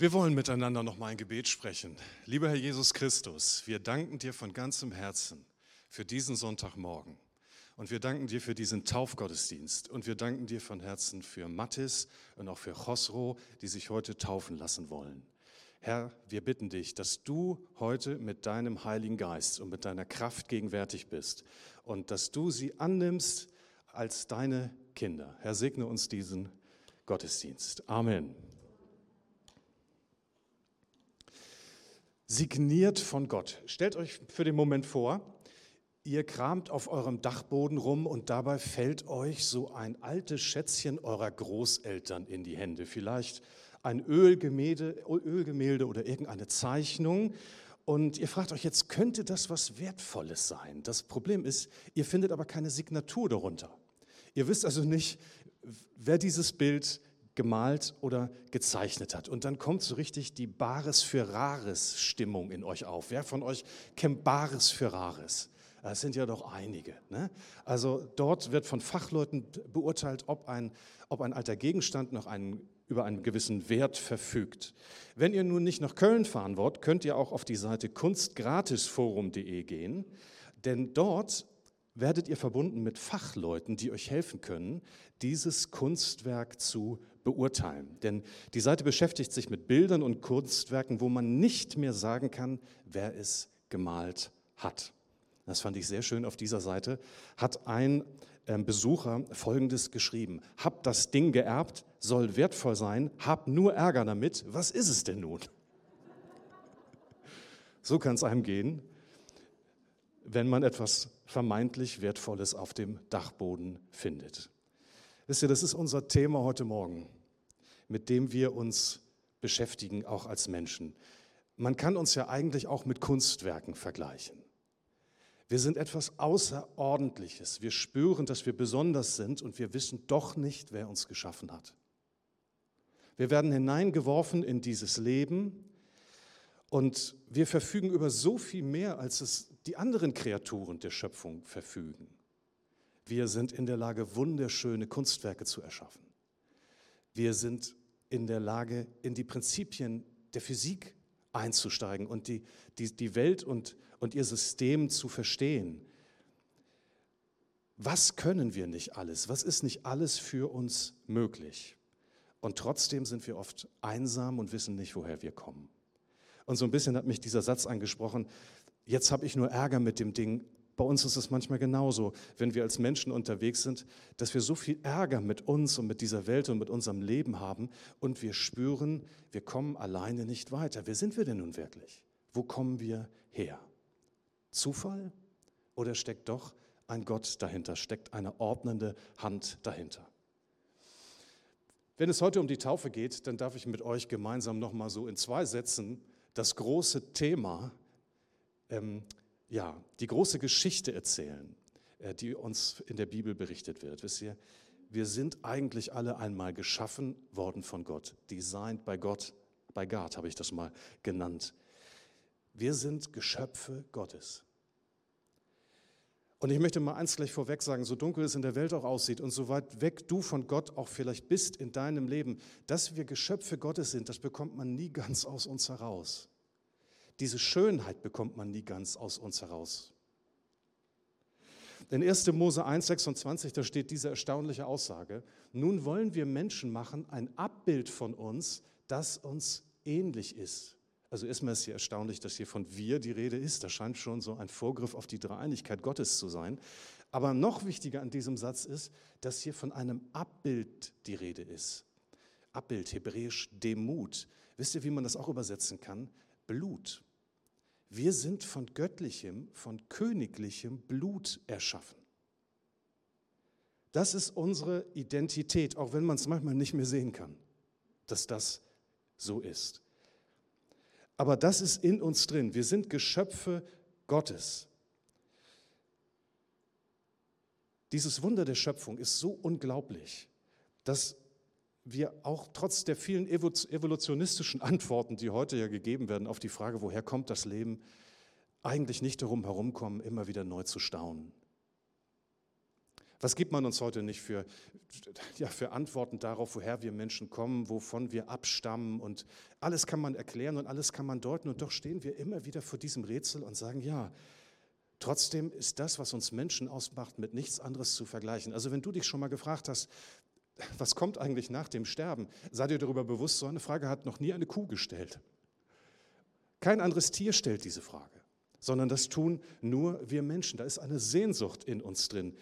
Wir wollen miteinander noch mal ein Gebet sprechen. Lieber Herr Jesus Christus, wir danken dir von ganzem Herzen für diesen Sonntagmorgen. Und wir danken dir für diesen Taufgottesdienst. Und wir danken dir von Herzen für Mattis und auch für Chosro, die sich heute taufen lassen wollen. Herr, wir bitten dich, dass du heute mit deinem Heiligen Geist und mit deiner Kraft gegenwärtig bist und dass du sie annimmst als deine Kinder. Herr, segne uns diesen Gottesdienst. Amen. Signiert von Gott. Stellt euch für den Moment vor, ihr kramt auf eurem Dachboden rum und dabei fällt euch so ein altes Schätzchen eurer Großeltern in die Hände. Vielleicht ein Ölgemälde, Ölgemälde oder irgendeine Zeichnung. Und ihr fragt euch jetzt, könnte das was Wertvolles sein? Das Problem ist, ihr findet aber keine Signatur darunter. Ihr wisst also nicht, wer dieses Bild gemalt oder gezeichnet hat. Und dann kommt so richtig die Bares für Rares Stimmung in euch auf. Wer von euch kennt Bares für Rares? Es sind ja doch einige. Ne? Also dort wird von Fachleuten beurteilt, ob ein, ob ein alter Gegenstand noch einen, über einen gewissen Wert verfügt. Wenn ihr nun nicht nach Köln fahren wollt, könnt ihr auch auf die Seite kunstgratisforum.de gehen, denn dort werdet ihr verbunden mit Fachleuten, die euch helfen können, dieses Kunstwerk zu beurteilen. Denn die Seite beschäftigt sich mit Bildern und Kunstwerken, wo man nicht mehr sagen kann, wer es gemalt hat. Das fand ich sehr schön auf dieser Seite. Hat ein ähm, Besucher Folgendes geschrieben. Hab das Ding geerbt, soll wertvoll sein, hab nur Ärger damit. Was ist es denn nun? So kann es einem gehen, wenn man etwas vermeintlich Wertvolles auf dem Dachboden findet. Wisst ihr, das ist unser Thema heute Morgen, mit dem wir uns beschäftigen, auch als Menschen. Man kann uns ja eigentlich auch mit Kunstwerken vergleichen. Wir sind etwas Außerordentliches. Wir spüren, dass wir besonders sind und wir wissen doch nicht, wer uns geschaffen hat. Wir werden hineingeworfen in dieses Leben und wir verfügen über so viel mehr, als es die anderen Kreaturen der Schöpfung verfügen. Wir sind in der Lage, wunderschöne Kunstwerke zu erschaffen. Wir sind in der Lage, in die Prinzipien der Physik einzusteigen und die, die, die Welt und, und ihr System zu verstehen. Was können wir nicht alles? Was ist nicht alles für uns möglich? Und trotzdem sind wir oft einsam und wissen nicht, woher wir kommen. Und so ein bisschen hat mich dieser Satz angesprochen, jetzt habe ich nur Ärger mit dem Ding, bei uns ist es manchmal genauso, wenn wir als Menschen unterwegs sind, dass wir so viel Ärger mit uns und mit dieser Welt und mit unserem Leben haben und wir spüren, wir kommen alleine nicht weiter. Wer sind wir denn nun wirklich? Wo kommen wir her? Zufall? Oder steckt doch ein Gott dahinter, steckt eine ordnende Hand dahinter? Wenn es heute um die Taufe geht, dann darf ich mit euch gemeinsam nochmal so in zwei Sätzen das große Thema ähm, ja, die große Geschichte erzählen, äh, die uns in der Bibel berichtet wird. Wisst ihr, wir sind eigentlich alle einmal geschaffen worden von Gott, designed by Gott, by God habe ich das mal genannt. Wir sind Geschöpfe Gottes. Und ich möchte mal eins gleich vorweg sagen, so dunkel es in der Welt auch aussieht und so weit weg du von Gott auch vielleicht bist in deinem Leben, dass wir Geschöpfe Gottes sind, das bekommt man nie ganz aus uns heraus. Diese Schönheit bekommt man nie ganz aus uns heraus. In 1. Mose 1, 26, da steht diese erstaunliche Aussage, nun wollen wir Menschen machen, ein Abbild von uns, das uns ähnlich ist. Also erstmal ist hier erstaunlich, dass hier von wir die Rede ist. Das scheint schon so ein Vorgriff auf die Dreieinigkeit Gottes zu sein. Aber noch wichtiger an diesem Satz ist, dass hier von einem Abbild die Rede ist. Abbild, hebräisch Demut. Wisst ihr, wie man das auch übersetzen kann? Blut. Wir sind von göttlichem, von königlichem Blut erschaffen. Das ist unsere Identität, auch wenn man es manchmal nicht mehr sehen kann, dass das so ist. Aber das ist in uns drin. Wir sind Geschöpfe Gottes. Dieses Wunder der Schöpfung ist so unglaublich, dass wir auch trotz der vielen evolutionistischen Antworten, die heute ja gegeben werden auf die Frage, woher kommt das Leben, eigentlich nicht darum herumkommen, immer wieder neu zu staunen. Was gibt man uns heute nicht für, ja, für Antworten darauf, woher wir Menschen kommen, wovon wir abstammen und alles kann man erklären und alles kann man deuten und doch stehen wir immer wieder vor diesem Rätsel und sagen, ja, trotzdem ist das, was uns Menschen ausmacht, mit nichts anderes zu vergleichen. Also wenn du dich schon mal gefragt hast, was kommt eigentlich nach dem Sterben, sei dir darüber bewusst, so eine Frage hat noch nie eine Kuh gestellt. Kein anderes Tier stellt diese Frage, sondern das tun nur wir Menschen. Da ist eine Sehnsucht in uns drin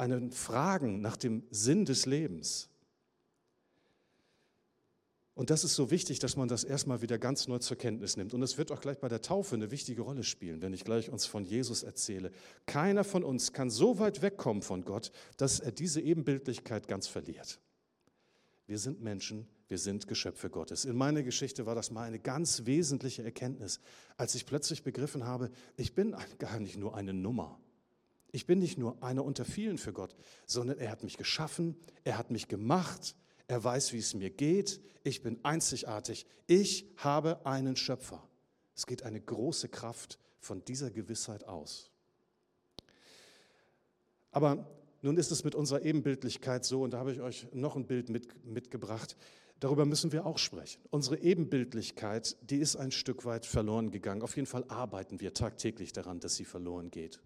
einen Fragen nach dem Sinn des Lebens. Und das ist so wichtig, dass man das erstmal wieder ganz neu zur Kenntnis nimmt. Und es wird auch gleich bei der Taufe eine wichtige Rolle spielen, wenn ich gleich uns von Jesus erzähle. Keiner von uns kann so weit wegkommen von Gott, dass er diese Ebenbildlichkeit ganz verliert. Wir sind Menschen, wir sind Geschöpfe Gottes. In meiner Geschichte war das mal eine ganz wesentliche Erkenntnis, als ich plötzlich begriffen habe, ich bin gar nicht nur eine Nummer. Ich bin nicht nur einer unter vielen für Gott, sondern er hat mich geschaffen, er hat mich gemacht, er weiß, wie es mir geht, ich bin einzigartig, ich habe einen Schöpfer. Es geht eine große Kraft von dieser Gewissheit aus. Aber nun ist es mit unserer Ebenbildlichkeit so, und da habe ich euch noch ein Bild mit, mitgebracht, darüber müssen wir auch sprechen. Unsere Ebenbildlichkeit, die ist ein Stück weit verloren gegangen. Auf jeden Fall arbeiten wir tagtäglich daran, dass sie verloren geht.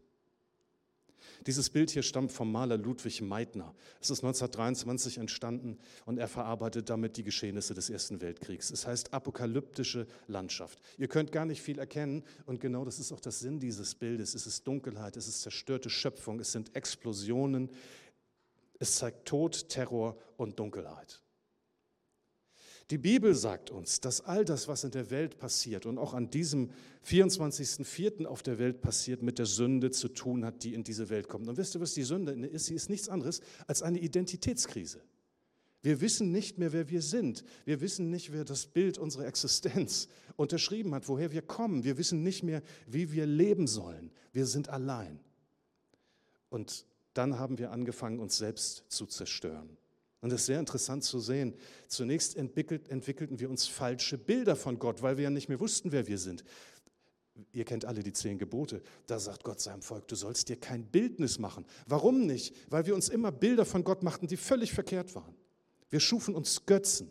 Dieses Bild hier stammt vom Maler Ludwig Meitner. Es ist 1923 entstanden und er verarbeitet damit die Geschehnisse des Ersten Weltkriegs. Es heißt apokalyptische Landschaft. Ihr könnt gar nicht viel erkennen und genau das ist auch der Sinn dieses Bildes. Es ist Dunkelheit, es ist zerstörte Schöpfung, es sind Explosionen, es zeigt Tod, Terror und Dunkelheit. Die Bibel sagt uns, dass all das, was in der Welt passiert und auch an diesem 24.04. auf der Welt passiert, mit der Sünde zu tun hat, die in diese Welt kommt. Und wisst ihr, was die Sünde ist? Sie ist nichts anderes als eine Identitätskrise. Wir wissen nicht mehr, wer wir sind. Wir wissen nicht, wer das Bild unserer Existenz unterschrieben hat, woher wir kommen. Wir wissen nicht mehr, wie wir leben sollen. Wir sind allein. Und dann haben wir angefangen, uns selbst zu zerstören. Und es ist sehr interessant zu sehen. Zunächst entwickelt, entwickelten wir uns falsche Bilder von Gott, weil wir ja nicht mehr wussten, wer wir sind. Ihr kennt alle die zehn Gebote. Da sagt Gott seinem Volk, du sollst dir kein Bildnis machen. Warum nicht? Weil wir uns immer Bilder von Gott machten, die völlig verkehrt waren. Wir schufen uns Götzen.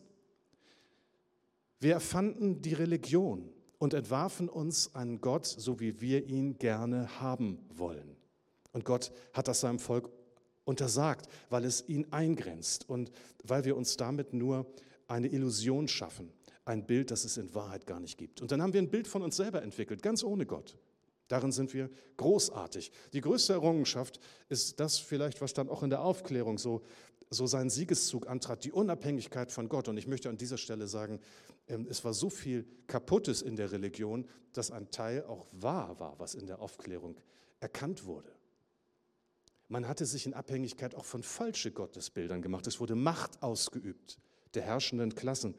Wir erfanden die Religion und entwarfen uns einen Gott, so wie wir ihn gerne haben wollen. Und Gott hat das seinem Volk untersagt, weil es ihn eingrenzt und weil wir uns damit nur eine Illusion schaffen, ein Bild, das es in Wahrheit gar nicht gibt. Und dann haben wir ein Bild von uns selber entwickelt, ganz ohne Gott. Darin sind wir großartig. Die größte Errungenschaft ist das vielleicht, was dann auch in der Aufklärung so, so seinen Siegeszug antrat, die Unabhängigkeit von Gott. Und ich möchte an dieser Stelle sagen, ähm, es war so viel Kaputtes in der Religion, dass ein Teil auch wahr war, was in der Aufklärung erkannt wurde. Man hatte sich in Abhängigkeit auch von falschen Gottesbildern gemacht. Es wurde Macht ausgeübt der herrschenden Klassen.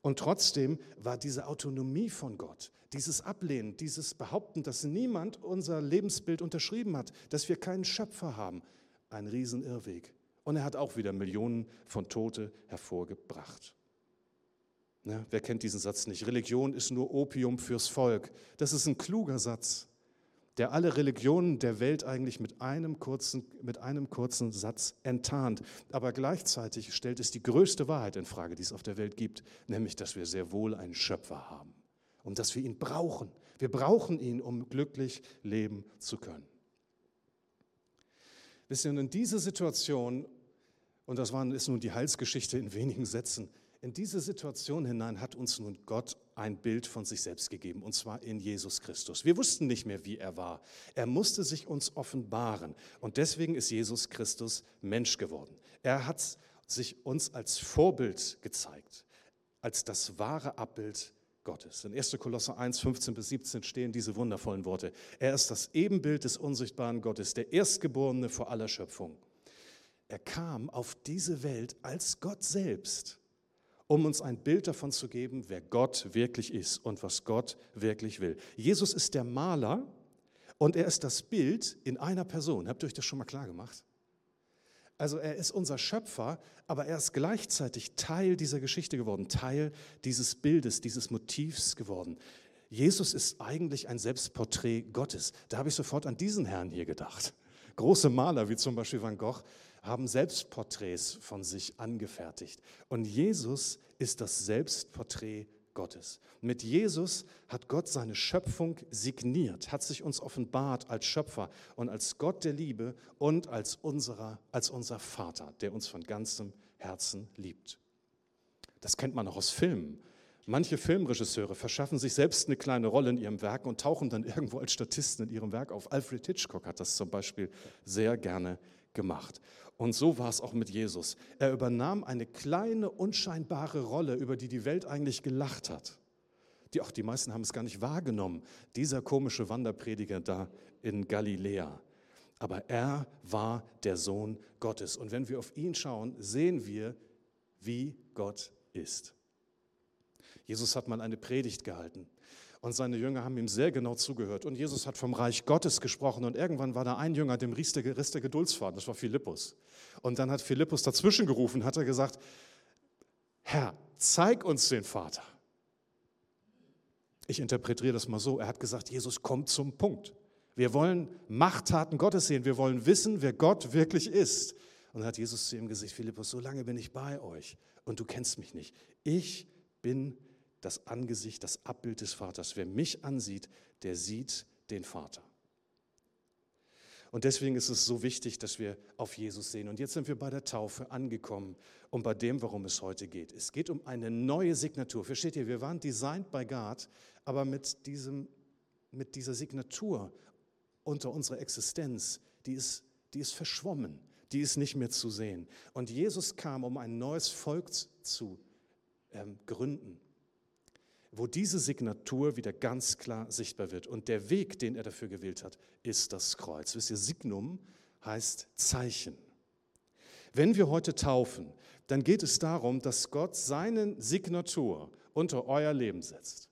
Und trotzdem war diese Autonomie von Gott, dieses Ablehnen, dieses Behaupten, dass niemand unser Lebensbild unterschrieben hat, dass wir keinen Schöpfer haben, ein Riesenirrweg. Und er hat auch wieder Millionen von Tote hervorgebracht. Ja, wer kennt diesen Satz nicht? Religion ist nur Opium fürs Volk. Das ist ein kluger Satz der alle Religionen der Welt eigentlich mit einem kurzen, mit einem kurzen Satz enttarnt. Aber gleichzeitig stellt es die größte Wahrheit in Frage, die es auf der Welt gibt, nämlich, dass wir sehr wohl einen Schöpfer haben und dass wir ihn brauchen. Wir brauchen ihn, um glücklich leben zu können. Wisst ihr, in diese Situation, und das ist nun die Heilsgeschichte in wenigen Sätzen, in diese Situation hinein hat uns nun Gott ein Bild von sich selbst gegeben, und zwar in Jesus Christus. Wir wussten nicht mehr, wie er war. Er musste sich uns offenbaren. Und deswegen ist Jesus Christus Mensch geworden. Er hat sich uns als Vorbild gezeigt, als das wahre Abbild Gottes. In 1. Kolosser 1, 15 bis 17 stehen diese wundervollen Worte. Er ist das Ebenbild des unsichtbaren Gottes, der Erstgeborene vor aller Schöpfung. Er kam auf diese Welt als Gott selbst um uns ein Bild davon zu geben, wer Gott wirklich ist und was Gott wirklich will. Jesus ist der Maler und er ist das Bild in einer Person. Habt ihr euch das schon mal klar gemacht? Also er ist unser Schöpfer, aber er ist gleichzeitig Teil dieser Geschichte geworden, Teil dieses Bildes, dieses Motivs geworden. Jesus ist eigentlich ein Selbstporträt Gottes. Da habe ich sofort an diesen Herrn hier gedacht. Große Maler wie zum Beispiel Van Gogh haben Selbstporträts von sich angefertigt. Und Jesus ist das Selbstporträt Gottes. Mit Jesus hat Gott seine Schöpfung signiert, hat sich uns offenbart als Schöpfer und als Gott der Liebe und als, unserer, als unser Vater, der uns von ganzem Herzen liebt. Das kennt man auch aus Filmen. Manche Filmregisseure verschaffen sich selbst eine kleine Rolle in ihrem Werk und tauchen dann irgendwo als Statisten in ihrem Werk auf. Alfred Hitchcock hat das zum Beispiel sehr gerne gemacht. Und so war es auch mit Jesus. Er übernahm eine kleine, unscheinbare Rolle, über die die Welt eigentlich gelacht hat. Die, auch die meisten haben es gar nicht wahrgenommen. Dieser komische Wanderprediger da in Galiläa. Aber er war der Sohn Gottes. Und wenn wir auf ihn schauen, sehen wir, wie Gott ist. Jesus hat mal eine Predigt gehalten und seine Jünger haben ihm sehr genau zugehört. Und Jesus hat vom Reich Gottes gesprochen und irgendwann war da ein Jünger, dem riss der, riss der Geduldsfaden, das war Philippus. Und dann hat Philippus dazwischen gerufen, hat er gesagt, Herr, zeig uns den Vater. Ich interpretiere das mal so, er hat gesagt, Jesus kommt zum Punkt. Wir wollen Machttaten Gottes sehen, wir wollen wissen, wer Gott wirklich ist. Und dann hat Jesus zu ihm gesagt, Philippus, so lange bin ich bei euch und du kennst mich nicht. Ich bin das Angesicht, das Abbild des Vaters. Wer mich ansieht, der sieht den Vater. Und deswegen ist es so wichtig, dass wir auf Jesus sehen. Und jetzt sind wir bei der Taufe angekommen und bei dem, worum es heute geht. Es geht um eine neue Signatur. Versteht ihr, wir waren designed by God, aber mit, diesem, mit dieser Signatur unter unserer Existenz, die ist, die ist verschwommen, die ist nicht mehr zu sehen. Und Jesus kam, um ein neues Volk zu ähm, gründen wo diese Signatur wieder ganz klar sichtbar wird. Und der Weg, den er dafür gewählt hat, ist das Kreuz. Wisst ihr, Signum heißt Zeichen. Wenn wir heute taufen, dann geht es darum, dass Gott seine Signatur unter euer Leben setzt.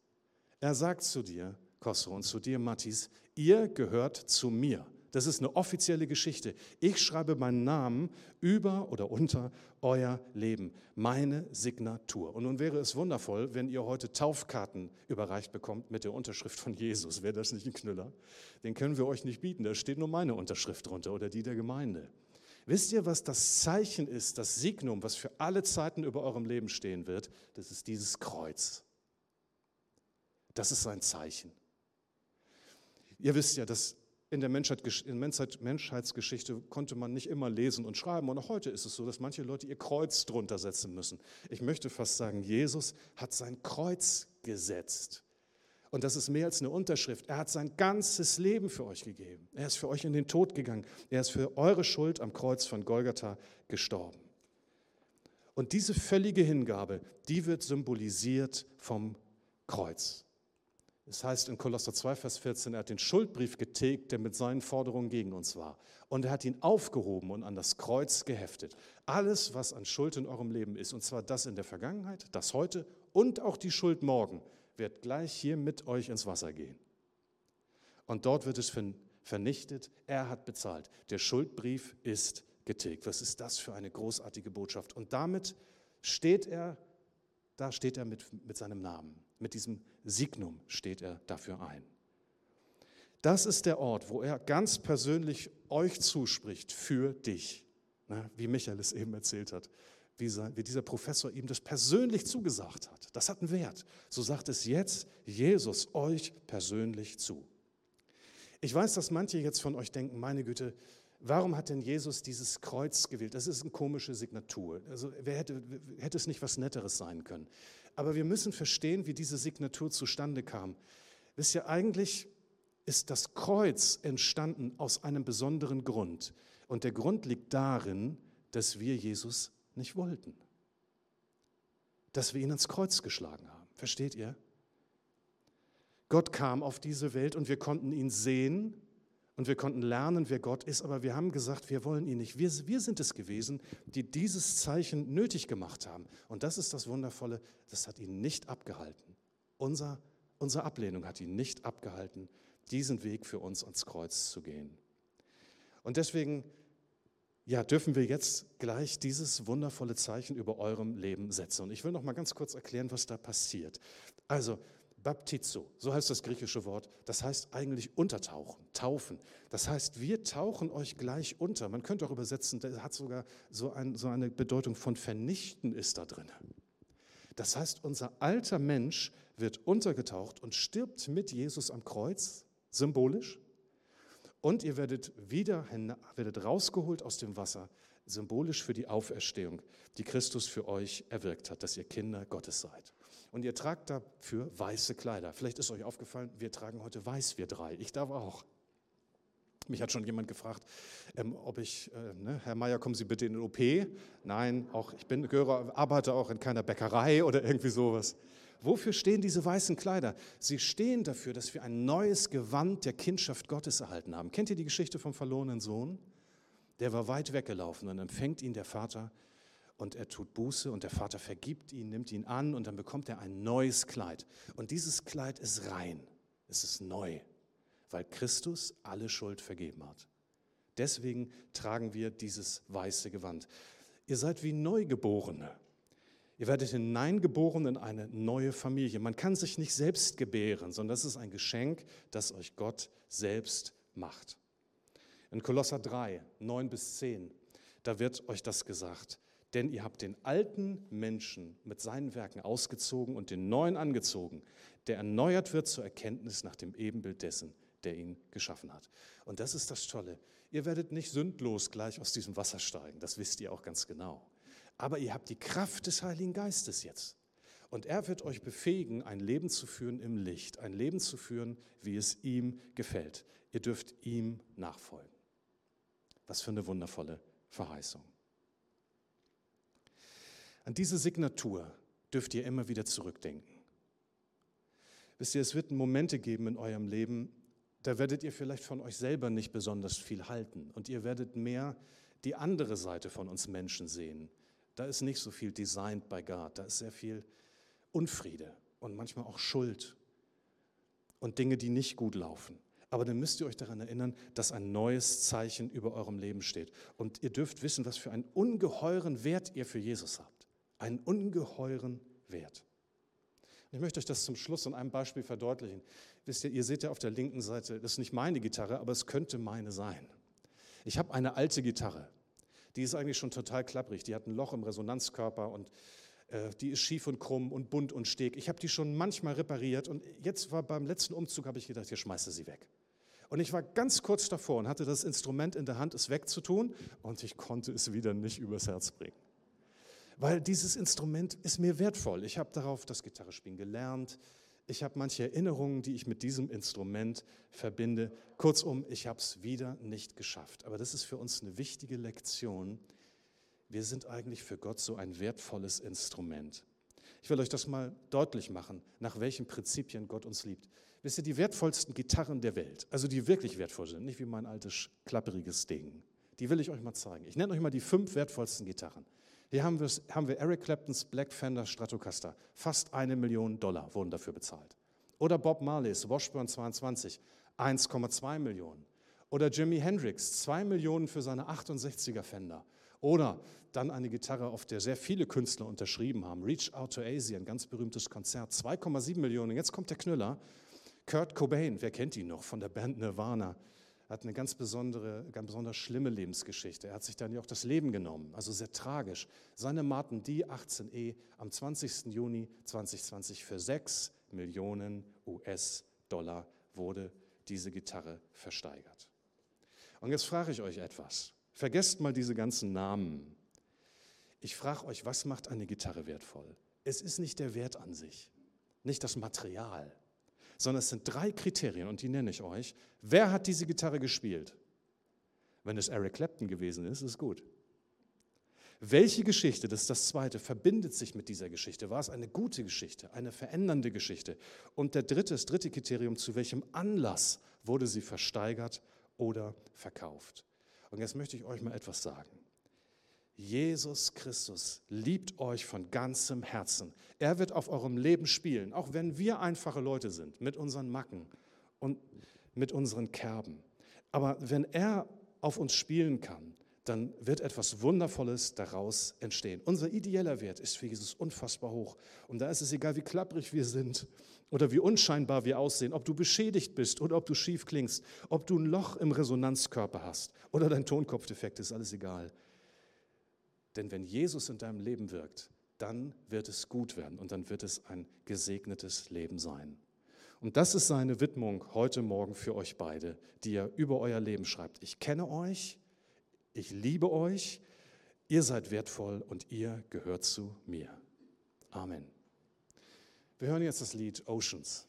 Er sagt zu dir, Kosso, und zu dir, Mattis, ihr gehört zu mir. Das ist eine offizielle Geschichte. Ich schreibe meinen Namen über oder unter euer Leben, meine Signatur. Und nun wäre es wundervoll, wenn ihr heute Taufkarten überreicht bekommt mit der Unterschrift von Jesus. Wäre das nicht ein Knüller? Den können wir euch nicht bieten. Da steht nur meine Unterschrift drunter oder die der Gemeinde. Wisst ihr, was das Zeichen ist, das Signum, was für alle Zeiten über eurem Leben stehen wird? Das ist dieses Kreuz. Das ist sein Zeichen. Ihr wisst ja, dass in der Menschheitsgeschichte konnte man nicht immer lesen und schreiben. Und auch heute ist es so, dass manche Leute ihr Kreuz drunter setzen müssen. Ich möchte fast sagen, Jesus hat sein Kreuz gesetzt. Und das ist mehr als eine Unterschrift. Er hat sein ganzes Leben für euch gegeben. Er ist für euch in den Tod gegangen. Er ist für eure Schuld am Kreuz von Golgatha gestorben. Und diese völlige Hingabe, die wird symbolisiert vom Kreuz. Es heißt in Kolosser 2, Vers 14, er hat den Schuldbrief getilgt, der mit seinen Forderungen gegen uns war. Und er hat ihn aufgehoben und an das Kreuz geheftet. Alles, was an Schuld in eurem Leben ist, und zwar das in der Vergangenheit, das heute und auch die Schuld morgen, wird gleich hier mit euch ins Wasser gehen. Und dort wird es vernichtet. Er hat bezahlt. Der Schuldbrief ist getilgt. Was ist das für eine großartige Botschaft? Und damit steht er, da steht er mit, mit seinem Namen. Mit diesem Signum steht er dafür ein. Das ist der Ort, wo er ganz persönlich euch zuspricht für dich, wie Michael es eben erzählt hat, wie, dieser Professor ihm das persönlich zugesagt hat. Das hat einen Wert. So sagt es jetzt Jesus euch persönlich zu. Ich weiß, dass manche jetzt von euch denken, meine Güte, warum hat denn Jesus dieses Kreuz gewählt? Das ist eine komische Signatur. Also wer hätte, hätte es nicht was Netteres sein können? Aber wir müssen verstehen, wie diese Signatur zustande kam. Wisst ihr, eigentlich ist das Kreuz entstanden aus einem besonderen Grund. Und der Grund liegt darin, dass wir Jesus nicht wollten. Dass wir ihn ans Kreuz geschlagen haben. Versteht ihr? Gott kam auf diese Welt und wir konnten ihn sehen und wir konnten lernen, wer Gott ist, aber wir haben gesagt, wir wollen ihn nicht. Wir, wir sind es gewesen, die dieses Zeichen nötig gemacht haben. Und das ist das Wundervolle, das hat ihn nicht abgehalten. Unser, unsere Ablehnung hat ihn nicht abgehalten, diesen Weg für uns ans Kreuz zu gehen. Und deswegen ja, dürfen wir jetzt gleich dieses wundervolle Zeichen über eurem Leben setzen. Und ich will noch mal ganz kurz erklären, was da passiert. Also, Baptizo, so heißt das griechische Wort, das heißt eigentlich untertauchen, taufen. Das heißt, wir tauchen euch gleich unter. Man könnte auch übersetzen, das hat sogar so, ein, so eine Bedeutung von vernichten ist da drin. Das heißt, unser alter Mensch wird untergetaucht und stirbt mit Jesus am Kreuz, symbolisch. Und ihr werdet wieder werdet rausgeholt aus dem Wasser, symbolisch für die Auferstehung, die Christus für euch erwirkt hat, dass ihr Kinder Gottes seid. Und ihr tragt dafür weiße Kleider. Vielleicht ist euch aufgefallen, wir tragen heute weiß, wir drei. Ich darf auch. Mich hat schon jemand gefragt, ähm, ob ich, äh, ne, Herr Meier, kommen Sie bitte in den OP? Nein, auch ich bin, gehöre, arbeite auch in keiner Bäckerei oder irgendwie sowas. Wofür stehen diese weißen Kleider? Sie stehen dafür, dass wir ein neues Gewand der Kindschaft Gottes erhalten haben. Kennt ihr die Geschichte vom verlorenen Sohn? Der war weit weggelaufen und empfängt ihn der Vater und er tut Buße und der Vater vergibt ihn, nimmt ihn an und dann bekommt er ein neues Kleid. Und dieses Kleid ist rein, es ist neu, weil Christus alle Schuld vergeben hat. Deswegen tragen wir dieses weiße Gewand. Ihr seid wie Neugeborene. Ihr werdet hineingeboren in eine neue Familie. Man kann sich nicht selbst gebären, sondern das ist ein Geschenk, das euch Gott selbst macht. In Kolosser 3, 9 bis 10, da wird euch das gesagt. Denn ihr habt den alten Menschen mit seinen Werken ausgezogen und den neuen angezogen, der erneuert wird zur Erkenntnis nach dem Ebenbild dessen, der ihn geschaffen hat. Und das ist das Tolle. Ihr werdet nicht sündlos gleich aus diesem Wasser steigen, das wisst ihr auch ganz genau. Aber ihr habt die Kraft des Heiligen Geistes jetzt. Und er wird euch befähigen, ein Leben zu führen im Licht, ein Leben zu führen, wie es ihm gefällt. Ihr dürft ihm nachfolgen. Was für eine wundervolle Verheißung. An diese Signatur dürft ihr immer wieder zurückdenken. Wisst ihr, es wird Momente geben in eurem Leben, da werdet ihr vielleicht von euch selber nicht besonders viel halten und ihr werdet mehr die andere Seite von uns Menschen sehen. Da ist nicht so viel designed by God, da ist sehr viel Unfriede und manchmal auch Schuld und Dinge, die nicht gut laufen. Aber dann müsst ihr euch daran erinnern, dass ein neues Zeichen über eurem Leben steht. Und ihr dürft wissen, was für einen ungeheuren Wert ihr für Jesus habt einen ungeheuren Wert. Ich möchte euch das zum Schluss in einem Beispiel verdeutlichen. Wisst ihr, ihr seht ja auf der linken Seite, das ist nicht meine Gitarre, aber es könnte meine sein. Ich habe eine alte Gitarre. Die ist eigentlich schon total klapprig. Die hat ein Loch im Resonanzkörper und äh, die ist schief und krumm und bunt und steg. Ich habe die schon manchmal repariert und jetzt war beim letzten Umzug, habe ich gedacht, hier schmeiße sie weg. Und ich war ganz kurz davor und hatte das Instrument in der Hand, es wegzutun und ich konnte es wieder nicht übers Herz bringen weil dieses Instrument ist mir wertvoll. Ich habe darauf das Gitarrespielen gelernt. Ich habe manche Erinnerungen, die ich mit diesem Instrument verbinde. Kurzum, ich habe es wieder nicht geschafft. Aber das ist für uns eine wichtige Lektion. Wir sind eigentlich für Gott so ein wertvolles Instrument. Ich will euch das mal deutlich machen, nach welchen Prinzipien Gott uns liebt. Wisst ihr, die wertvollsten Gitarren der Welt, also die wirklich wertvoll sind, nicht wie mein altes klapperiges Ding, die will ich euch mal zeigen. Ich nenne euch mal die fünf wertvollsten Gitarren. Hier haben, haben wir Eric Claptons Black Fender Stratocaster. Fast eine Million Dollar wurden dafür bezahlt. Oder Bob Marleys Washburn 22, 1,2 Millionen. Oder Jimi Hendrix, 2 Millionen für seine 68er Fender. Oder dann eine Gitarre, auf der sehr viele Künstler unterschrieben haben. Reach Out to Asia, ein ganz berühmtes Konzert, 2,7 Millionen. Jetzt kommt der Knüller. Kurt Cobain, wer kennt ihn noch von der Band Nirvana? Hat eine ganz besondere, ganz besonders schlimme Lebensgeschichte. Er hat sich dann ja auch das Leben genommen, also sehr tragisch. Seine Martin D 18E am 20. Juni 2020 für 6 Millionen US-Dollar wurde diese Gitarre versteigert. Und jetzt frage ich euch etwas. Vergesst mal diese ganzen Namen. Ich frage euch, was macht eine Gitarre wertvoll? Es ist nicht der Wert an sich, nicht das Material, sondern es sind drei Kriterien und die nenne ich euch. Wer hat diese Gitarre gespielt? Wenn es Eric Clapton gewesen ist, ist gut. Welche Geschichte, das ist das Zweite, verbindet sich mit dieser Geschichte? War es eine gute Geschichte, eine verändernde Geschichte? Und der dritte, das dritte Kriterium, zu welchem Anlass wurde sie versteigert oder verkauft? Und jetzt möchte ich euch mal etwas sagen. Jesus Christus liebt euch von ganzem Herzen. Er wird auf eurem Leben spielen, auch wenn wir einfache Leute sind, mit unseren Macken und mit unseren Kerben. Aber wenn er auf uns spielen kann, dann wird etwas Wundervolles daraus entstehen. Unser ideeller Wert ist für Jesus unfassbar hoch. Und da ist es egal, wie klapprig wir sind oder wie unscheinbar wir aussehen, ob du beschädigt bist oder ob du schief klingst, ob du ein Loch im Resonanzkörper hast oder dein Tonkopfdefekt, ist alles egal. Denn wenn Jesus in deinem Leben wirkt, dann wird es gut werden und dann wird es ein gesegnetes Leben sein. Und das ist seine Widmung heute Morgen für euch beide, die er über euer Leben schreibt. Ich kenne euch, ich liebe euch, ihr seid wertvoll und ihr gehört zu mir. Amen. Wir hören jetzt das Lied Oceans.